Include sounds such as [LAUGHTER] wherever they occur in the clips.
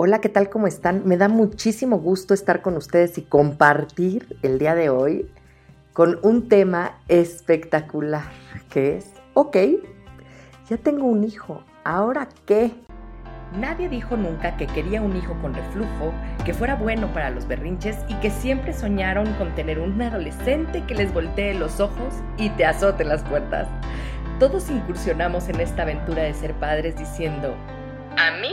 Hola, ¿qué tal? ¿Cómo están? Me da muchísimo gusto estar con ustedes y compartir el día de hoy con un tema espectacular, que es, ok, ya tengo un hijo, ¿ahora qué? Nadie dijo nunca que quería un hijo con reflujo, que fuera bueno para los berrinches y que siempre soñaron con tener un adolescente que les voltee los ojos y te azote las puertas. Todos incursionamos en esta aventura de ser padres diciendo, a mí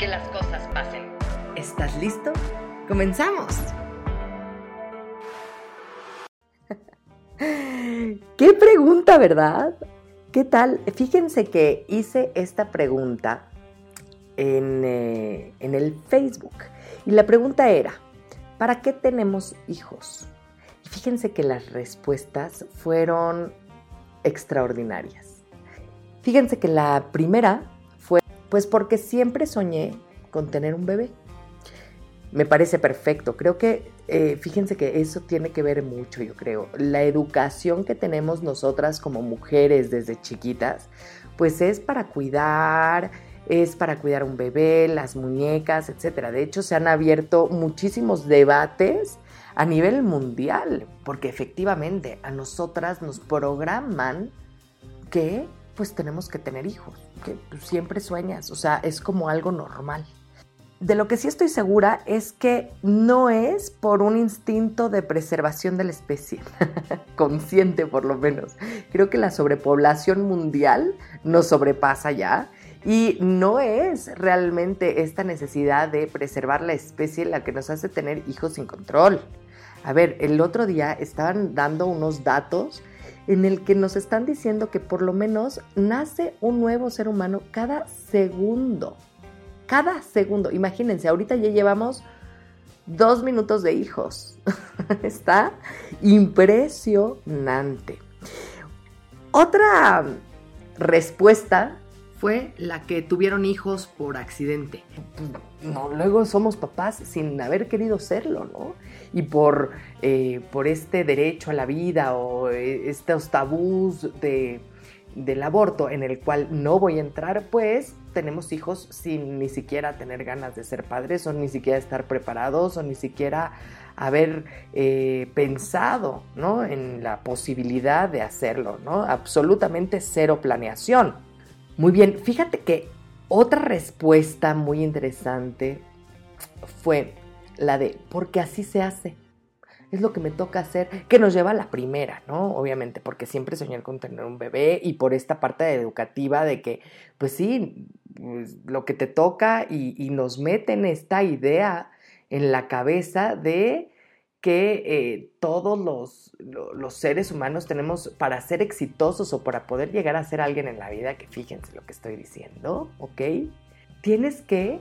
que las cosas pasen. ¿Estás listo? ¡Comenzamos! [LAUGHS] ¡Qué pregunta, verdad! ¿Qué tal? Fíjense que hice esta pregunta en, eh, en el Facebook y la pregunta era, ¿para qué tenemos hijos? Y fíjense que las respuestas fueron extraordinarias. Fíjense que la primera pues porque siempre soñé con tener un bebé. Me parece perfecto. Creo que, eh, fíjense que eso tiene que ver mucho, yo creo. La educación que tenemos nosotras como mujeres desde chiquitas, pues es para cuidar, es para cuidar un bebé, las muñecas, etc. De hecho, se han abierto muchísimos debates a nivel mundial, porque efectivamente a nosotras nos programan que pues tenemos que tener hijos, que pues, siempre sueñas, o sea, es como algo normal. De lo que sí estoy segura es que no es por un instinto de preservación de la especie, [LAUGHS] consciente por lo menos. Creo que la sobrepoblación mundial nos sobrepasa ya y no es realmente esta necesidad de preservar la especie la que nos hace tener hijos sin control. A ver, el otro día estaban dando unos datos en el que nos están diciendo que por lo menos nace un nuevo ser humano cada segundo. Cada segundo. Imagínense, ahorita ya llevamos dos minutos de hijos. [LAUGHS] Está impresionante. Otra respuesta fue la que tuvieron hijos por accidente. No, luego somos papás sin haber querido serlo, ¿no? Y por, eh, por este derecho a la vida o eh, estos tabús de, del aborto en el cual no voy a entrar, pues tenemos hijos sin ni siquiera tener ganas de ser padres o ni siquiera estar preparados o ni siquiera haber eh, pensado ¿no? en la posibilidad de hacerlo, ¿no? Absolutamente cero planeación. Muy bien, fíjate que otra respuesta muy interesante fue la de, porque así se hace. Es lo que me toca hacer, que nos lleva a la primera, ¿no? Obviamente, porque siempre soñé con tener un bebé y por esta parte educativa de que, pues sí, pues, lo que te toca y, y nos meten esta idea en la cabeza de que eh, todos los, los, seres humanos tenemos para ser exitosos o para poder llegar a ser alguien en la vida, que fíjense lo que estoy diciendo, ¿ok? Tienes que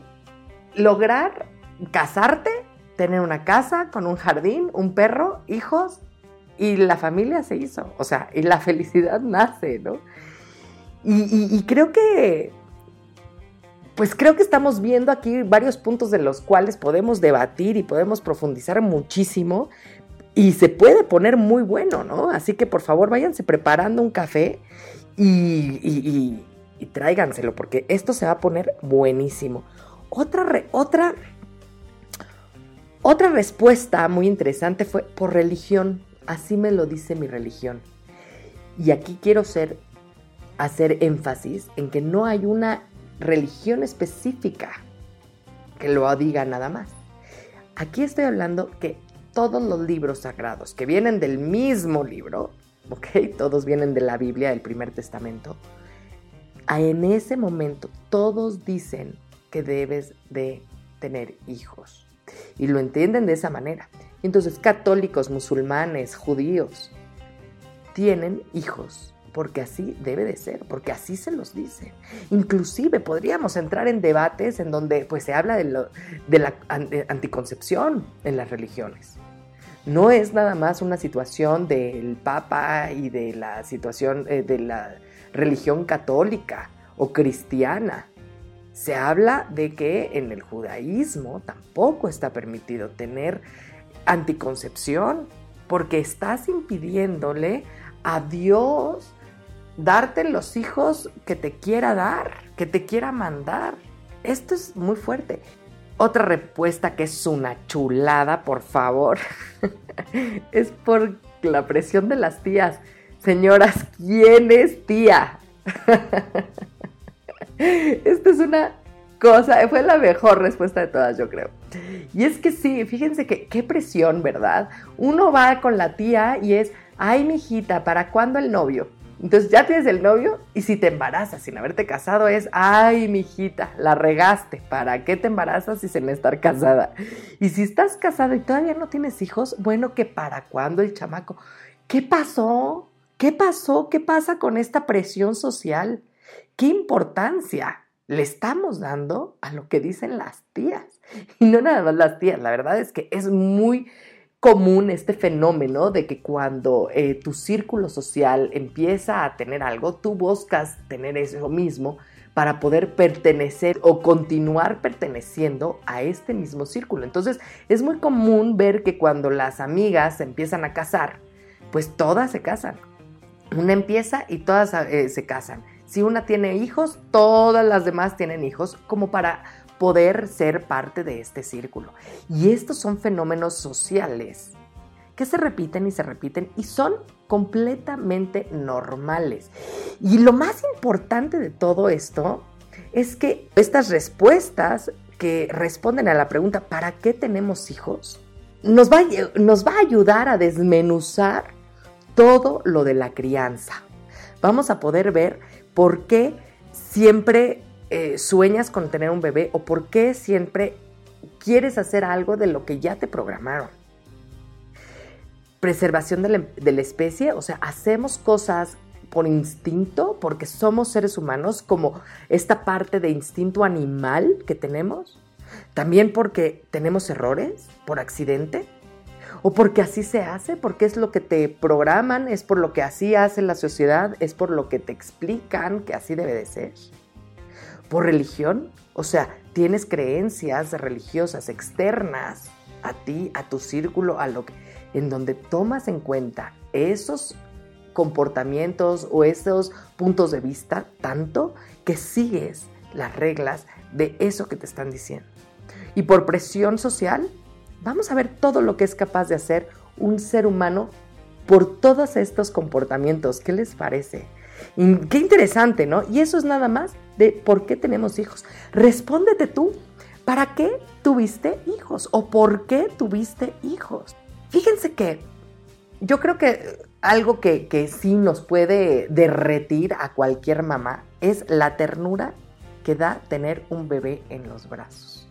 lograr casarte, tener una casa con un jardín, un perro, hijos, y la familia se hizo, o sea, y la felicidad [LAUGHS] nace, ¿no? y creo que pues creo que estamos viendo aquí varios puntos de los cuales podemos debatir y podemos profundizar muchísimo y se puede poner muy bueno, ¿no? Así que por favor váyanse preparando un café y, tráiganselo porque esto se va a poner buenísimo. Otra, otra, otra respuesta muy interesante fue por religión. Así me lo dice mi religión. Y aquí quiero ser, hacer énfasis en que no hay una religión específica que lo diga nada más. Aquí estoy hablando que todos los libros sagrados que vienen del mismo libro, ¿ok? Todos vienen de la Biblia, del primer testamento. En ese momento todos dicen que debes de tener hijos. Y lo entienden de esa manera. Entonces católicos, musulmanes, judíos, tienen hijos porque así debe de ser, porque así se los dice. Inclusive podríamos entrar en debates en donde pues se habla de, la anticoncepción en las religiones. No es nada más una situación del Papa y de la situación eh, de la religión católica o cristiana. Se habla de que en el judaísmo tampoco está permitido tener anticoncepción porque estás impidiéndole a Dios darte los hijos que te quiera dar, que te quiera mandar. Esto es muy fuerte. Otra respuesta que es una chulada, por favor, [LAUGHS] es por la presión de las tías. Señoras, ¿quién es tía? [LAUGHS] Esta es una cosa, fue la mejor respuesta de todas, yo creo. Y es que sí, fíjense que qué presión, ¿verdad? Uno va con la tía y es, ay, mijita, ¿para cuándo el novio? Entonces ya tienes el novio y si te embarazas sin haberte casado es, ay, mijita, la regaste. ¿Para qué te embarazas sin estar casada? Y si estás casada y todavía no tienes hijos, bueno, que para cuándo el chamaco. ¿Qué pasó? ¿Qué pasó? ¿Qué pasa con esta presión social? ¿Qué importancia le estamos dando a lo que dicen las tías? Y no nada más las tías, la verdad es que es muy común este fenómeno de que cuando eh, tu círculo social empieza a tener algo, tú buscas tener eso mismo para poder pertenecer o continuar perteneciendo a este mismo círculo. Entonces es muy común ver que cuando las amigas se empiezan a casar, pues todas se casan. Una empieza y todas eh, se casan. Si una tiene hijos, todas las demás tienen hijos, como para poder ser parte de este círculo. Y estos son fenómenos sociales que se repiten y se repiten y son completamente normales. Y lo más importante de todo esto es que estas respuestas que responden a la pregunta ¿para qué tenemos hijos? Nos va, nos va a ayudar a desmenuzar todo lo de la crianza. Vamos a poder ver por qué siempre eh, sueñas con tener un bebé o por qué siempre quieres hacer algo de lo que ya te programaron. Preservación de la, especie, o sea, hacemos cosas por instinto, porque somos seres humanos, como esta parte de instinto animal que tenemos. También porque tenemos errores por accidente. O porque así se hace, porque es lo que te programan, es por lo que así hace la sociedad, es por lo que te explican que así debe de ser por religión. O sea, tienes creencias religiosas externas a ti, a tu círculo, a lo que, en donde tomas en cuenta esos comportamientos o esos puntos de vista tanto que sigues las reglas de eso que te están diciendo. Y por presión social, vamos a ver todo lo que es capaz de hacer un ser humano por todos estos comportamientos. ¿Qué les parece? Qué interesante, ¿no? Y eso es nada más de por qué tenemos hijos. Respóndete tú, ¿para qué tuviste hijos o por qué tuviste hijos? Fíjense que yo creo que algo que, que sí nos puede derretir a cualquier mamá es la ternura que da tener un bebé en los brazos.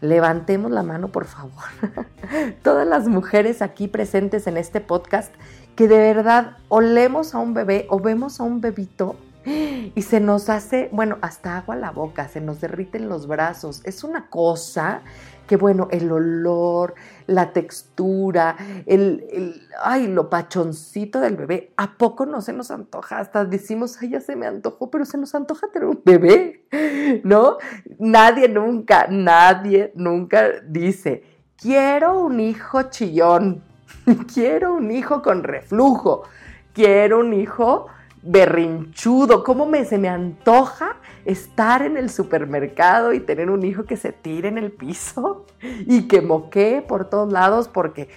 Levantemos la mano, por favor. [LAUGHS] Todas las mujeres aquí presentes en este podcast que de verdad olemos a un bebé o vemos a un bebito y se nos hace, bueno, hasta agua la boca, se nos derriten los brazos. Es una cosa que, bueno, el olor, la textura, el, ay, lo pachoncito del bebé, ¿a poco no se nos antoja? Hasta decimos, ay, ya se me antojó, pero se nos antoja tener un bebé, ¿no? Nadie nunca, nadie nunca dice, quiero un hijo chillón, [LAUGHS] quiero un hijo con reflujo, quiero un hijo berrinchudo, cómo me, se me antoja estar en el supermercado y tener un hijo que se tire en el piso [LAUGHS] y que moquee por todos lados porque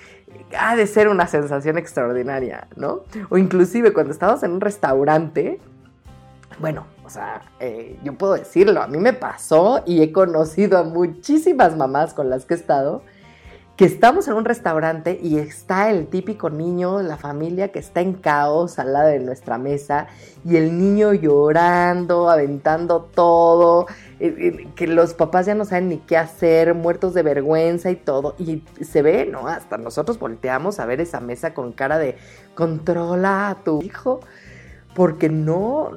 ha de ser una sensación extraordinaria, ¿no? O inclusive cuando estamos en un restaurante, bueno, o sea, eh, yo puedo decirlo, a mí me pasó y he conocido a muchísimas mamás con las que he estado que estamos en un restaurante y está el típico niño la familia que está en caos al lado de nuestra mesa y el niño llorando, aventando todo, eh, eh, que los papás ya no saben ni qué hacer, muertos de vergüenza y todo. Y se ve, ¿no? Hasta nosotros volteamos a ver esa mesa con cara de controla a tu hijo. porque no,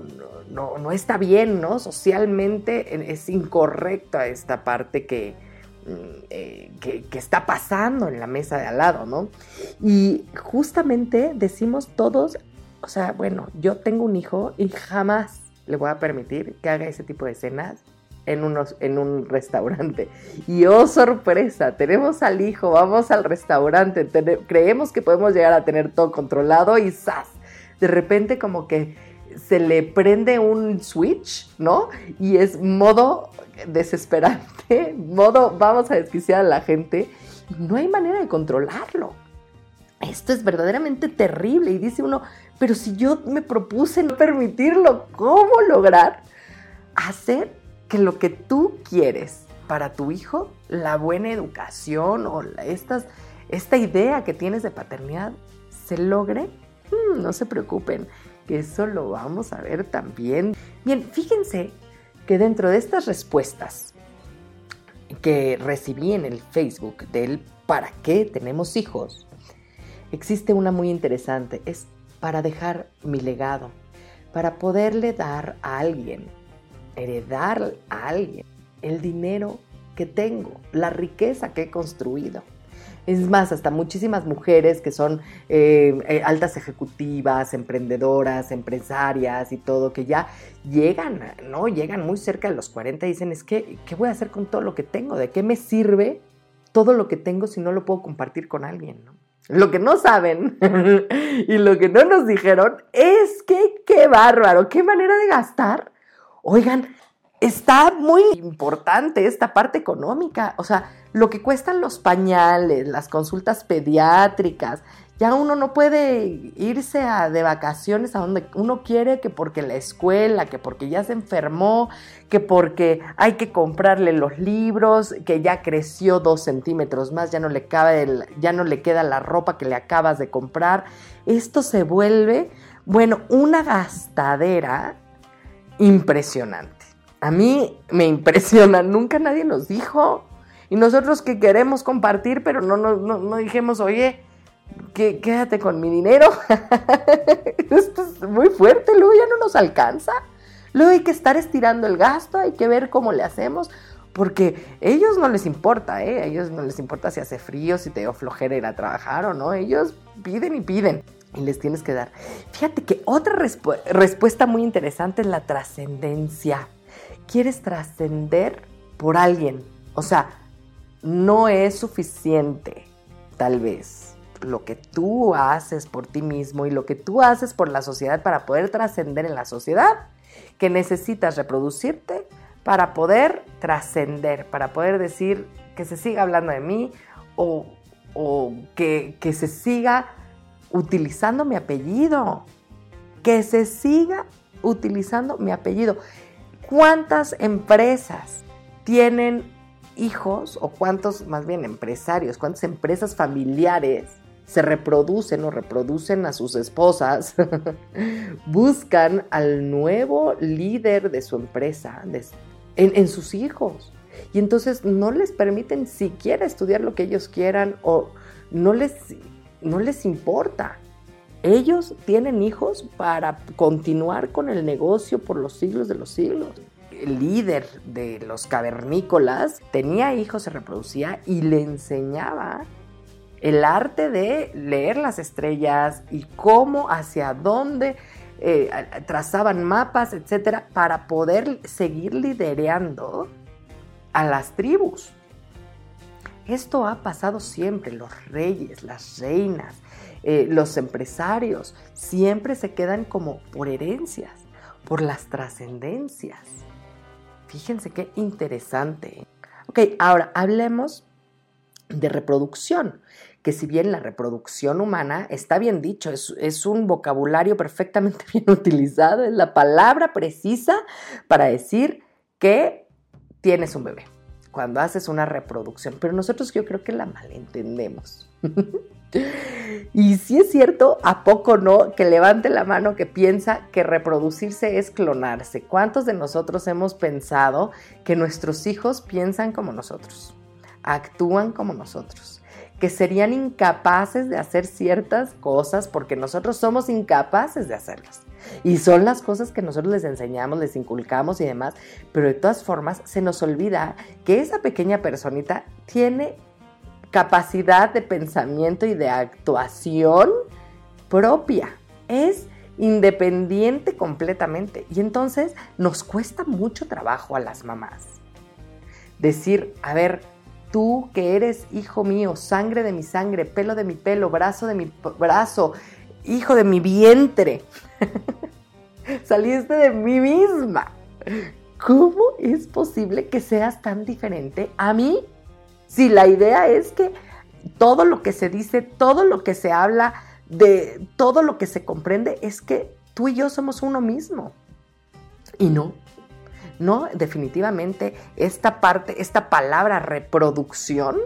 no, no está bien, ¿no? Socialmente es incorrecta esta parte que, eh, que, que, está pasando en la mesa de al lado, ¿no? Y justamente decimos todos, o sea, bueno, yo tengo un hijo y jamás le voy a permitir que haga ese tipo de escenas en, unos, en un restaurante. Y oh, sorpresa, tenemos al hijo, vamos al restaurante, creemos que podemos llegar a tener todo controlado y ¡zas! De repente como que se le prende un switch, ¿no? Y es modo desesperante, [LAUGHS] modo vamos a desquiciar a la gente. No hay manera de controlarlo. Esto es verdaderamente terrible y dice uno, pero si yo me propuse no permitirlo, ¿cómo lograr hacer que lo que tú quieres para tu hijo, la buena educación o estas, esta idea que tienes de paternidad, se logre? Hmm, no se preocupen, que eso lo vamos a ver también. Bien, fíjense que dentro de estas respuestas que recibí en el Facebook del ¿para qué tenemos hijos? Existe una muy interesante, es para dejar mi legado, para poderle dar a alguien, heredar a alguien el dinero que tengo, la riqueza que he construido. Es más, hasta muchísimas mujeres que son eh, eh, altas ejecutivas, emprendedoras, empresarias y todo, que ya llegan, ¿no? Llegan muy cerca de los 40 y dicen, es que, ¿qué voy a hacer con todo lo que tengo? ¿De qué me sirve todo lo que tengo si no lo puedo compartir con alguien. Lo que no saben [LAUGHS] y lo que no nos dijeron es que qué bárbaro, qué manera de gastar. Oigan, está muy importante esta parte económica. O sea, lo que cuestan los pañales, las consultas pediátricas, ya uno no puede irse a, de vacaciones a donde uno quiere, que porque la escuela, que porque ya se enfermó, que porque hay que comprarle los libros, que ya creció dos centímetros más, ya no le cabe ya no le queda la ropa que le acabas de comprar. Esto se vuelve, bueno, una gastadera impresionante. A mí me impresiona, [LAUGHS] nunca nadie nos dijo. Y nosotros que queremos compartir, pero no, no, no, no dijimos, oye, que, quédate con mi dinero. [LAUGHS] Esto es muy fuerte, luego ya no nos alcanza. Luego hay que estar estirando el gasto, hay que ver cómo le hacemos, porque ellos no les importa, ¿eh? A ellos no les importa si hace frío, si te dio flojera ir a trabajar o no. Ellos piden y piden y les tienes que dar. Fíjate que otra respuesta muy interesante es la trascendencia. Quieres trascender por alguien. O sea, no es suficiente, tal vez lo que tú haces por ti mismo y lo que tú haces por la sociedad para poder trascender en la sociedad, que necesitas reproducirte para poder trascender, para poder decir que se siga hablando de mí o, que, que se siga utilizando mi apellido, que se siga utilizando mi apellido. ¿Cuántas empresas tienen hijos o cuántos, más bien empresarios, cuántas empresas familiares se reproducen o reproducen a sus esposas, [LAUGHS] buscan al nuevo líder de su empresa en, sus hijos. Y entonces no les permiten siquiera estudiar lo que ellos quieran o no les, no les importa. Ellos tienen hijos para continuar con el negocio por los siglos de los siglos. Líder de los cavernícolas tenía hijos, se reproducía y le enseñaba el arte de leer las estrellas y cómo, hacia dónde eh, trazaban mapas, etcétera, para poder seguir liderando a las tribus. Esto ha pasado siempre, los reyes, las reinas, eh, los empresarios, siempre se quedan como por herencias, por las trascendencias. Fíjense qué interesante. Ok, ahora hablemos de reproducción que si bien la reproducción humana está bien dicho, es, un vocabulario perfectamente [LAUGHS] bien utilizado, es la palabra precisa para decir que tienes un bebé, cuando haces una reproducción, pero nosotros yo creo que la malentendemos. [LAUGHS] y si es cierto, ¿a poco no? Que levante la mano que piensa que reproducirse es clonarse. ¿Cuántos de nosotros hemos pensado que nuestros hijos piensan como nosotros? Actúan como nosotros que serían incapaces de hacer ciertas cosas porque nosotros somos incapaces de hacerlas. Y son las cosas que nosotros les enseñamos, les inculcamos y demás, pero de todas formas se nos olvida que esa pequeña personita tiene capacidad de pensamiento y de actuación propia. Es independiente completamente. Y entonces nos cuesta mucho trabajo a las mamás. Decir, a ver, tú que eres hijo mío, sangre de mi sangre, pelo de mi pelo, brazo de mi brazo, hijo de mi vientre, [LAUGHS] saliste de mí misma. ¿Cómo es posible que seas tan diferente a mí? Si la idea es que todo lo que se dice, todo lo que se habla, de todo lo que se comprende es que tú y yo somos uno mismo. Y no, no, definitivamente esta parte, esta palabra reproducción,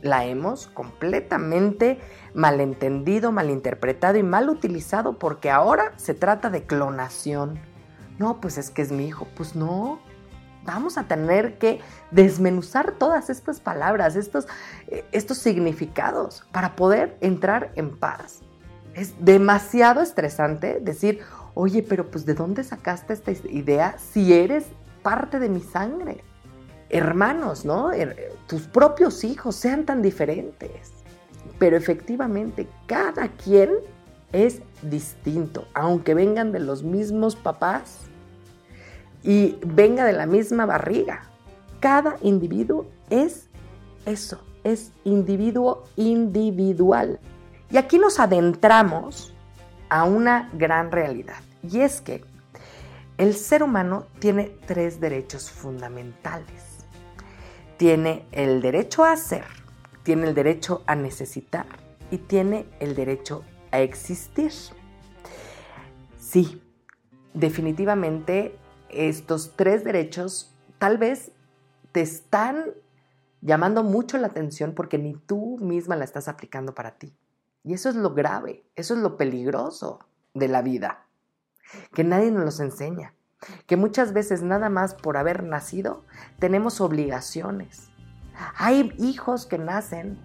la hemos completamente malentendido, malinterpretado y mal utilizado porque ahora se trata de clonación. No, pues es que es mi hijo. Pues no, vamos a tener que desmenuzar todas estas palabras, estos, eh, estos significados para poder entrar en paz. Es demasiado estresante decir, oye, pero pues ¿de dónde sacaste esta idea si eres parte de mi sangre? Hermanos, ¿no? Tus propios hijos sean tan diferentes. Pero efectivamente, cada quien es distinto, aunque vengan de los mismos papás y venga de la misma barriga. Cada individuo es eso, es individuo individual. Y aquí nos adentramos a una gran realidad, y es que el ser humano tiene tres derechos fundamentales. Tiene el derecho a ser, tiene el derecho a necesitar y tiene el derecho a existir. Sí, definitivamente estos tres derechos tal vez te están llamando mucho la atención porque ni tú misma la estás aplicando para ti. Y eso es lo grave, eso es lo peligroso de la vida, que nadie nos los enseña, que muchas veces nada más por haber nacido tenemos obligaciones. Hay hijos que nacen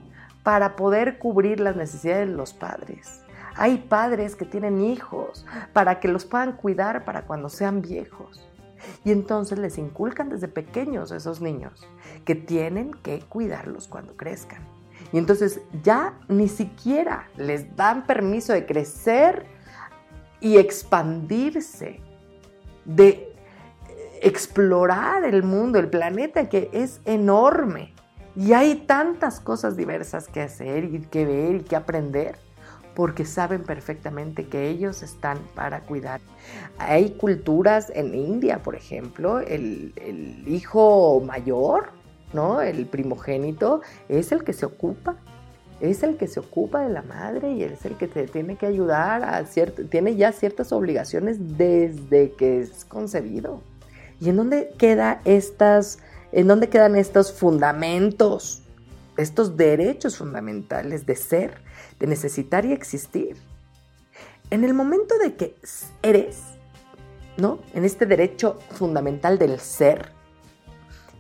para poder cubrir las necesidades de los padres. Hay padres que tienen hijos para que los puedan cuidar para cuando sean viejos. Y entonces les inculcan desde pequeños a esos niños que tienen que cuidarlos cuando crezcan. Y entonces ya ni siquiera les dan permiso de crecer y expandirse, de explorar el mundo, el planeta que es enorme. Y hay tantas cosas diversas que hacer y que ver y que aprender porque saben perfectamente que ellos están para cuidar. Hay culturas en India, por ejemplo, el, hijo mayor ¿no? El primogénito es el que se ocupa, es el que se ocupa de la madre y es el que te tiene que ayudar a cierto, tiene ya ciertas obligaciones desde que es concebido. ¿Y en dónde queda estas, en dónde quedan estos fundamentos, estos derechos fundamentales de ser, de necesitar y existir? En el momento de que eres, ¿no? En este derecho fundamental del ser,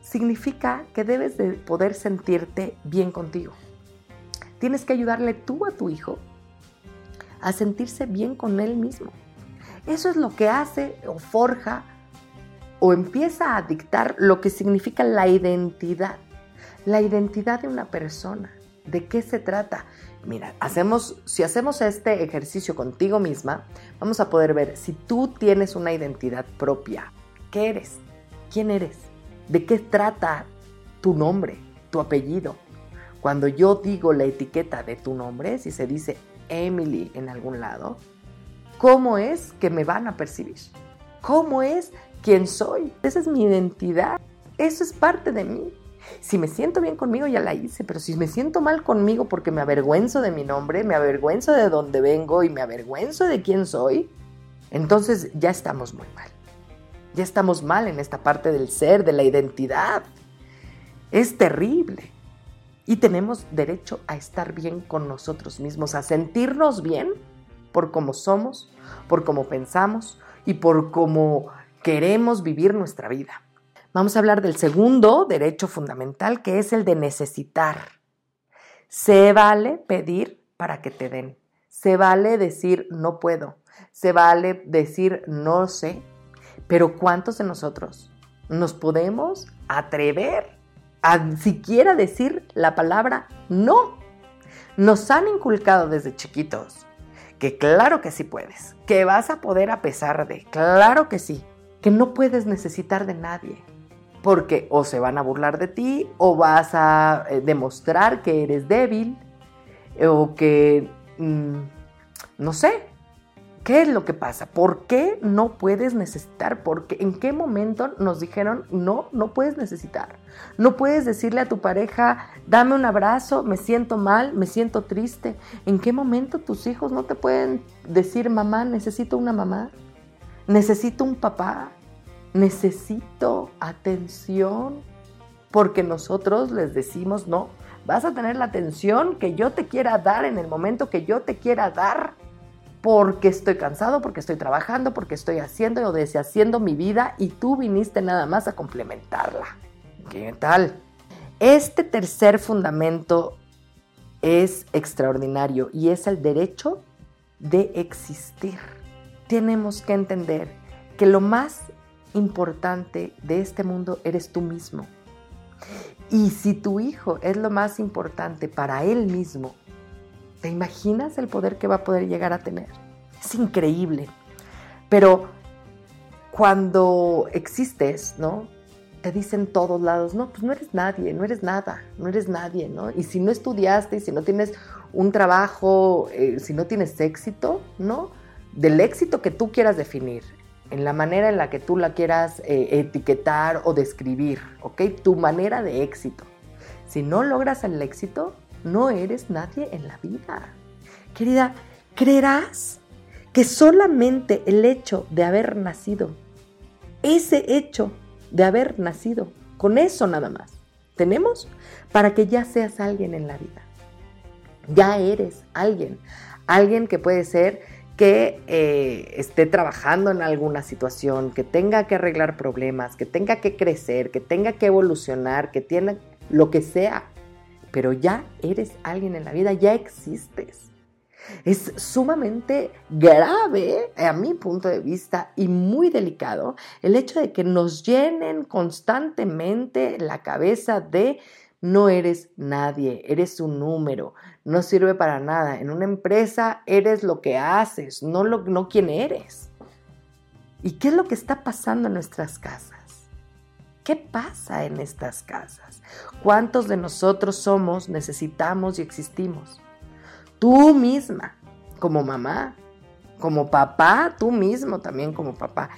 significa que debes de poder sentirte bien contigo. Tienes que ayudarle tú a tu hijo a sentirse bien con él mismo. Eso es lo que hace o forja o empieza a dictar lo que significa la identidad. La identidad de una persona. ¿De qué se trata? Mira, hacemos, si hacemos este ejercicio contigo misma, vamos a poder ver si tú tienes una identidad propia. ¿Qué eres? ¿Quién eres? ¿De qué trata tu nombre, tu apellido? Cuando yo digo la etiqueta de tu nombre, si se dice Emily en algún lado, ¿cómo es que me van a percibir? ¿Cómo es quién soy? Esa es mi identidad. Eso es parte de mí. Si me siento bien conmigo, ya la hice, pero si me siento mal conmigo porque me avergüenzo de mi nombre, me avergüenzo de dónde vengo y me avergüenzo de quién soy, entonces ya estamos muy mal. Ya estamos mal en esta parte del ser, de la identidad. Es terrible. Y tenemos derecho a estar bien con nosotros mismos, a sentirnos bien por cómo somos, por cómo pensamos y por cómo queremos vivir nuestra vida. Vamos a hablar del segundo derecho fundamental, que es el de necesitar. Se vale pedir para que te den. Se vale decir no puedo. se vale decir no sé, pero ¿cuántos de nosotros nos podemos atrever a siquiera decir la palabra no? Nos han inculcado desde chiquitos que claro que sí puedes, que vas a poder a pesar de, claro que sí, que no puedes necesitar de nadie, porque o se van a burlar de ti o vas a eh, demostrar que eres débil o que, mm, no sé, ¿qué es lo que pasa? ¿Por qué no puedes necesitar? Porque ¿En qué momento nos dijeron no, no puedes necesitar? No puedes decirle a tu pareja, dame un abrazo, me siento mal, me siento triste. ¿En qué momento tus hijos no te pueden decir, mamá, necesito una mamá? Necesito un papá, necesito atención, porque nosotros les decimos, no, vas a tener la atención que yo te quiera dar en el momento que yo te quiera dar, porque estoy cansado, porque estoy trabajando, porque estoy haciendo o deshaciendo mi vida y tú viniste nada más a complementarla. ¿Qué tal? Este tercer fundamento es extraordinario y es el derecho de existir. Tenemos que entender que lo más importante de este mundo eres tú mismo. Y si tu hijo es lo más importante para él mismo, ¿te imaginas el poder que va a poder llegar a tener? Es increíble. Pero cuando existes, ¿no? Te dicen todos lados, no, pues no eres nadie, no eres nada, no eres nadie, ¿no? Y si no estudiaste, y si no tienes un trabajo, eh, si no tienes éxito, ¿no? Del éxito que tú quieras definir, en la manera en la que tú la quieras eh, etiquetar o describir, ¿ok? Tu manera de éxito. Si no logras el éxito, no eres nadie en la vida. Querida, ¿creerás que solamente el hecho de haber nacido, ese hecho de haber nacido, con eso nada más, tenemos para que ya seas alguien en la vida? Ya eres alguien, alguien que puede ser que eh, esté trabajando en alguna situación, que tenga que arreglar problemas, que tenga que crecer, que tenga que evolucionar, que tiene lo que sea, pero ya eres alguien en la vida, ya existes. Es sumamente grave, a mi punto de vista, y muy delicado el hecho de que nos llenen constantemente la cabeza de no eres nadie, eres un número, no sirve para nada. En una empresa eres lo que haces, no, lo, no quién eres. ¿Y qué es lo que está pasando en nuestras casas? ¿Qué pasa en estas casas? ¿Cuántos de nosotros somos, necesitamos y existimos? Tú misma, como mamá, como papá, tú mismo también como papá,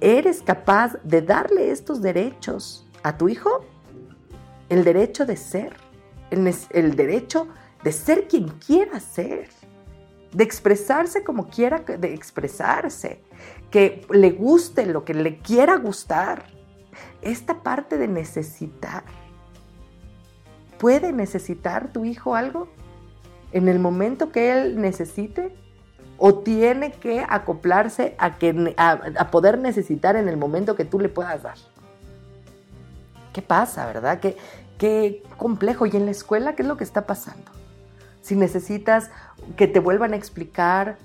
¿eres capaz de darle estos derechos a tu hijo? el derecho de ser, el, derecho de ser quien quiera ser, de expresarse como quiera de expresarse, que le guste lo que le quiera gustar. Esta parte de necesitar. ¿Puede necesitar tu hijo algo en el momento que él necesite? ¿O tiene que acoplarse a, que, a poder necesitar en el momento que tú le puedas dar? ¿Qué pasa, verdad? ¿Qué, qué complejo. ¿Y en la escuela qué es lo que está pasando? Si necesitas que te vuelvan a explicar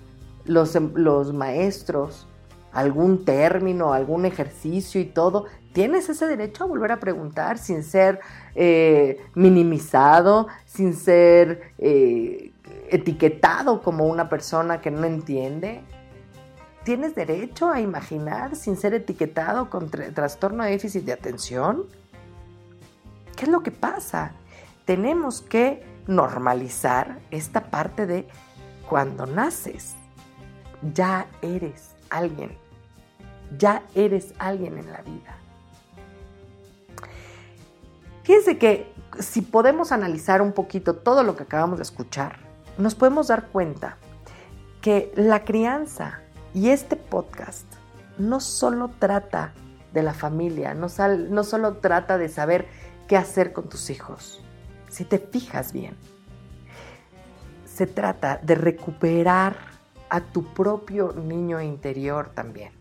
los, em, los maestros algún término, algún ejercicio y todo, tienes ese derecho a volver a preguntar sin ser eh, minimizado, sin ser eh, etiquetado como una persona que no entiende. Tienes derecho a imaginar sin ser etiquetado con trastorno de déficit de atención. ¿Qué es lo que pasa? Tenemos que normalizar esta parte de cuando naces, ya eres alguien, ya eres alguien en la vida. Fíjense que si podemos analizar un poquito todo lo que acabamos de escuchar, nos podemos dar cuenta que la crianza y este podcast no solo trata de la familia, no, no solo trata de saber qué hacer con tus hijos. Si te fijas bien, se trata de recuperar a tu propio niño interior también.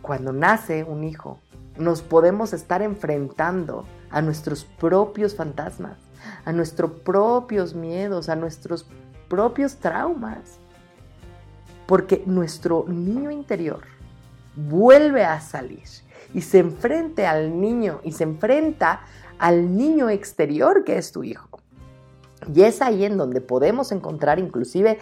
Cuando nace un hijo, nos podemos estar enfrentando a nuestros propios fantasmas, a nuestros propios miedos, a nuestros propios traumas. porque nuestro niño interior vuelve a salir y se enfrenta al niño y se enfrenta al niño exterior que es tu hijo. Y es ahí en donde podemos encontrar inclusive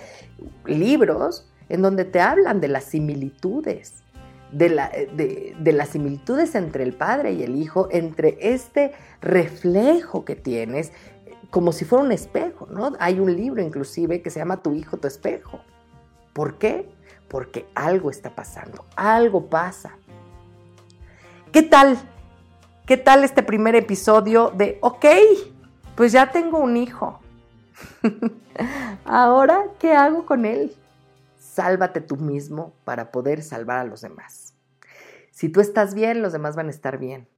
libros en donde te hablan de las similitudes, de, las similitudes entre el padre y el hijo, entre este reflejo que tienes, como si fuera un espejo, ¿no? Hay un libro inclusive que se llama Tu hijo, tu espejo. ¿Por qué? Porque algo está pasando, algo pasa. ¿Qué tal? ¿Qué tal este primer episodio de, ok, pues ya tengo un hijo? [LAUGHS] Ahora, ¿qué hago con él? Sálvate tú mismo para poder salvar a los demás. Si tú estás bien, los demás van a estar bien.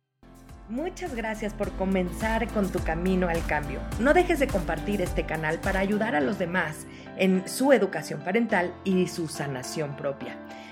Muchas gracias por comenzar con tu camino al cambio. No dejes de compartir este canal para ayudar a los demás en su educación parental y su sanación propia.